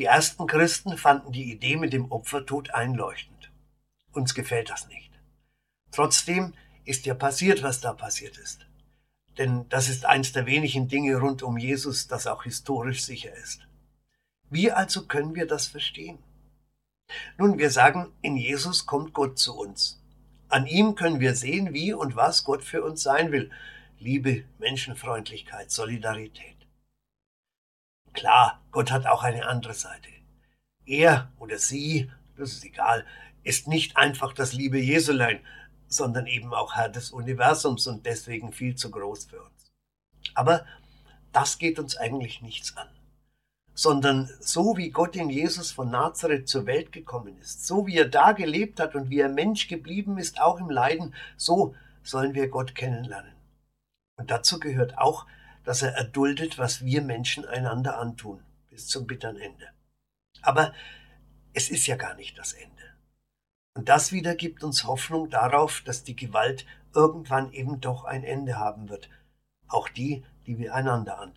Die ersten Christen fanden die Idee mit dem Opfertod einleuchtend. Uns gefällt das nicht. Trotzdem ist ja passiert, was da passiert ist. Denn das ist eins der wenigen Dinge rund um Jesus, das auch historisch sicher ist. Wie also können wir das verstehen? Nun, wir sagen, in Jesus kommt Gott zu uns. An ihm können wir sehen, wie und was Gott für uns sein will. Liebe, Menschenfreundlichkeit, Solidarität. Klar, Gott hat auch eine andere Seite. Er oder sie, das ist egal, ist nicht einfach das liebe Jesulein, sondern eben auch Herr des Universums und deswegen viel zu groß für uns. Aber das geht uns eigentlich nichts an sondern so wie Gott in Jesus von Nazareth zur Welt gekommen ist, so wie er da gelebt hat und wie er Mensch geblieben ist, auch im Leiden, so sollen wir Gott kennenlernen. Und dazu gehört auch, dass er erduldet, was wir Menschen einander antun, bis zum bitteren Ende. Aber es ist ja gar nicht das Ende. Und das wieder gibt uns Hoffnung darauf, dass die Gewalt irgendwann eben doch ein Ende haben wird, auch die, die wir einander antun.